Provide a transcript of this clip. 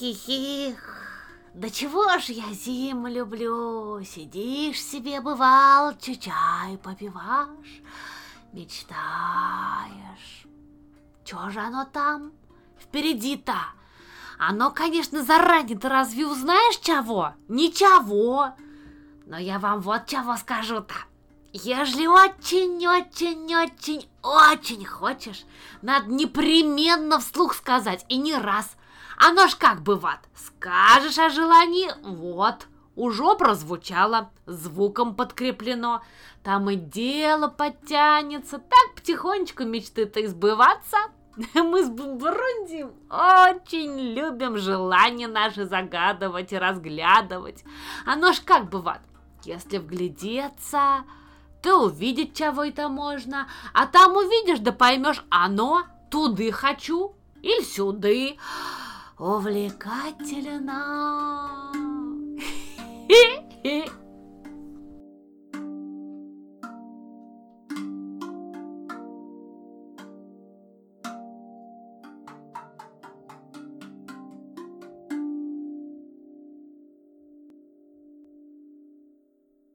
Хи-хи-хи. Да чего ж я зиму люблю, Сидишь себе, бывал, чай попиваешь, Мечтаешь. Чё же оно там впереди-то? Оно, конечно, заранее ты разве узнаешь чего? Ничего. Но я вам вот чего скажу-то. Ежели очень-очень-очень-очень хочешь, надо непременно вслух сказать, и не раз. Оно ж как бывает, скажешь о желании, вот, уже прозвучало, звуком подкреплено, там и дело подтянется, так потихонечку мечты-то избываться. Мы с Бумбурундием очень любим желания наши загадывать и разглядывать. Оно ж как бывает, если вглядеться, ты увидеть чего это можно, а там увидишь, да поймешь, оно туды хочу или сюды. Увлекательно.